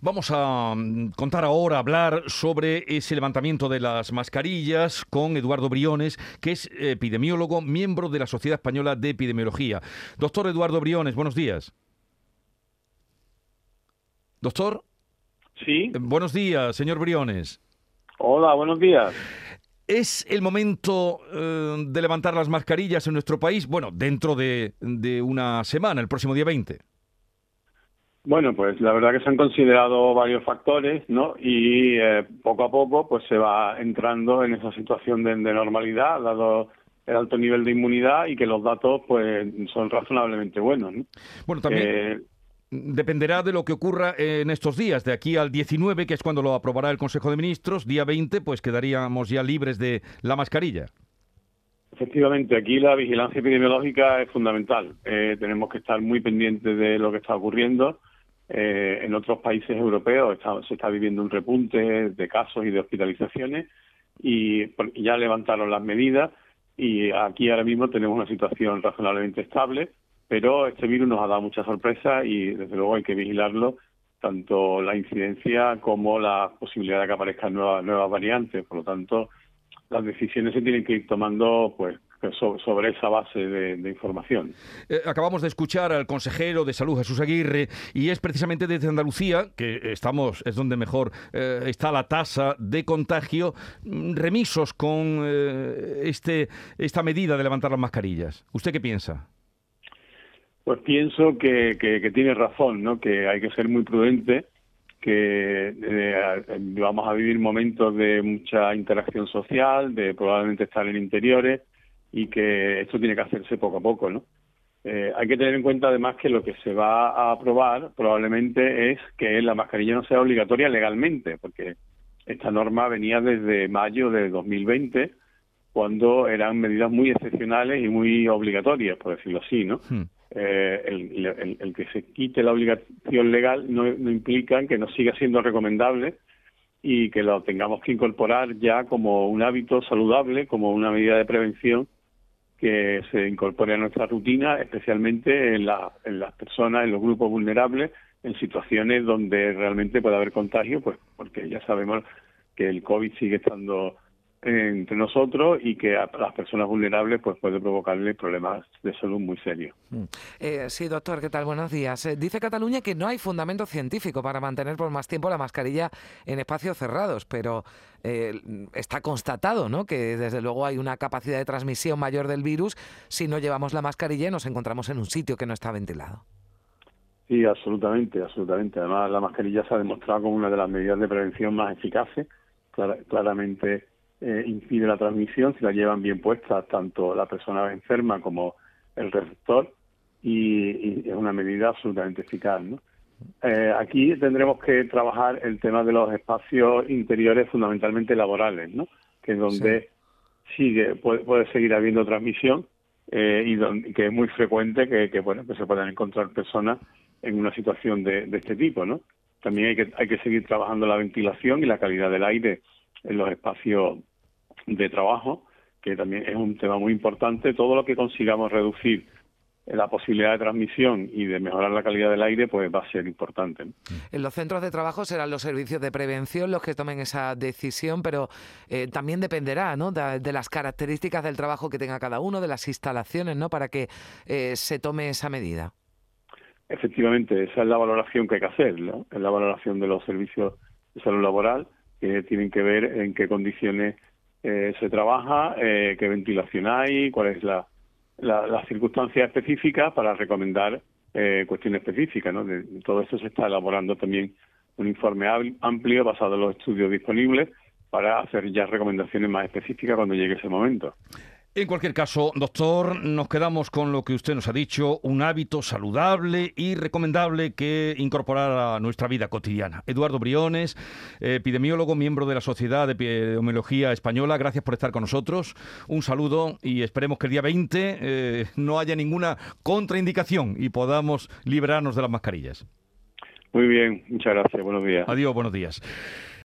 Vamos a mm, contar ahora, hablar sobre ese levantamiento de las mascarillas con Eduardo Briones, que es epidemiólogo, miembro de la Sociedad Española de Epidemiología. Doctor Eduardo Briones, buenos días. Doctor. Sí. Buenos días, señor Briones. Hola, buenos días. ¿Es el momento eh, de levantar las mascarillas en nuestro país? Bueno, dentro de, de una semana, el próximo día 20. Bueno, pues la verdad que se han considerado varios factores, ¿no? Y eh, poco a poco, pues se va entrando en esa situación de, normalidad, dado el alto nivel de inmunidad y que los datos, pues, son razonablemente buenos. ¿no? Bueno, también. Eh, dependerá de lo que ocurra en estos días, de aquí al 19, que es cuando lo aprobará el Consejo de Ministros, día 20, pues quedaríamos ya libres de la mascarilla. Efectivamente, aquí la vigilancia epidemiológica es fundamental. Eh, tenemos que estar muy pendientes de lo que está ocurriendo eh, en otros países europeos se está viviendo un repunte de casos y de hospitalizaciones y ya levantaron las medidas y aquí ahora mismo tenemos una situación razonablemente estable, pero este virus nos ha dado muchas sorpresas y desde luego hay que vigilarlo tanto la incidencia como la posibilidad de que aparezcan nuevas, nuevas variantes. Por lo tanto, las decisiones se tienen que ir tomando pues sobre esa base de, información. Eh, acabamos de escuchar al consejero de salud Jesús Aguirre y es precisamente desde Andalucía que estamos es donde mejor eh, está la tasa de contagio mm, remisos con eh, este esta medida de levantar las mascarillas. ¿Usted qué piensa? Pues pienso que, que, tiene razón, ¿no? Que hay que ser muy prudente que vamos a vivir momentos de mucha interacción social, de probablemente estar en interiores, y que esto tiene que hacerse poco a poco, ¿no? Eh, hay que tener en cuenta además que lo que se va a aprobar probablemente es que la mascarilla no sea obligatoria legalmente, porque esta norma venía desde mayo de 2020, cuando eran medidas muy excepcionales y muy obligatorias, por decirlo así, ¿no? Hmm. Eh, el, que se quite la obligación legal no, no implica que no siga siendo recomendable y que lo tengamos que incorporar ya como un hábito saludable, como una medida de prevención que se incorpore a nuestra rutina, especialmente en, la, en las personas, en los grupos vulnerables, en situaciones donde realmente puede haber contagio, pues porque ya sabemos que el COVID sigue estando entre nosotros y que a las personas vulnerables pues puede provocarle problemas de salud muy serios. Mm. Eh, sí, doctor, ¿qué tal? Buenos días. Eh, dice Cataluña que no hay fundamento científico para mantener por más tiempo la mascarilla en espacios cerrados, pero eh, está constatado ¿no? que desde luego hay una capacidad de transmisión mayor del virus si no llevamos la mascarilla y nos encontramos en un sitio que no está ventilado. Sí, absolutamente, absolutamente. Además, la mascarilla se ha demostrado como una de las medidas de prevención más eficaces. claramente eh, impide la transmisión si la llevan bien puestas tanto la persona enferma como el receptor y, es una medida absolutamente eficaz. ¿no? Eh, aquí tendremos que trabajar el tema de los espacios interiores fundamentalmente laborales, ¿no? que es donde sigue puede, seguir habiendo transmisión eh, y donde, que es muy frecuente que, bueno que se puedan encontrar personas en una situación de, de este tipo, ¿no? También hay que hay que seguir trabajando la ventilación y la calidad del aire en los espacios de trabajo, que también es un tema muy importante. Todo lo que consigamos reducir la posibilidad de transmisión y de mejorar la calidad del aire, pues va a ser importante. En los centros de trabajo serán los servicios de prevención los que tomen esa decisión, pero eh, también dependerá ¿no? De, las características del trabajo que tenga cada uno, de las instalaciones, ¿no? para que eh, se tome esa medida. Efectivamente, esa es la valoración que hay que hacer, ¿no? es la valoración de los servicios de salud laboral que tienen que ver en qué condiciones eh, se trabaja, eh, qué ventilación hay, cuál es la, las circunstancias específicas para recomendar eh, cuestiones específicas. ¿no? De, todo esto se está elaborando también un informe amplio basado en los estudios disponibles para hacer ya recomendaciones más específicas cuando llegue ese momento. En cualquier caso, doctor, nos quedamos con lo que usted nos ha dicho, un hábito saludable y recomendable que incorporar a nuestra vida cotidiana. Eduardo Briones, epidemiólogo, miembro de la Sociedad de Epidemiología Española, gracias por estar con nosotros. Un saludo y esperemos que el día 20 eh, no haya ninguna contraindicación y podamos liberarnos de las mascarillas. Muy bien, muchas gracias, buenos días. Adiós, buenos días.